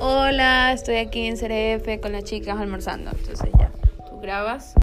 hola, estoy aquí en CRF con las chicas almorzando. Entonces ya, tú grabas.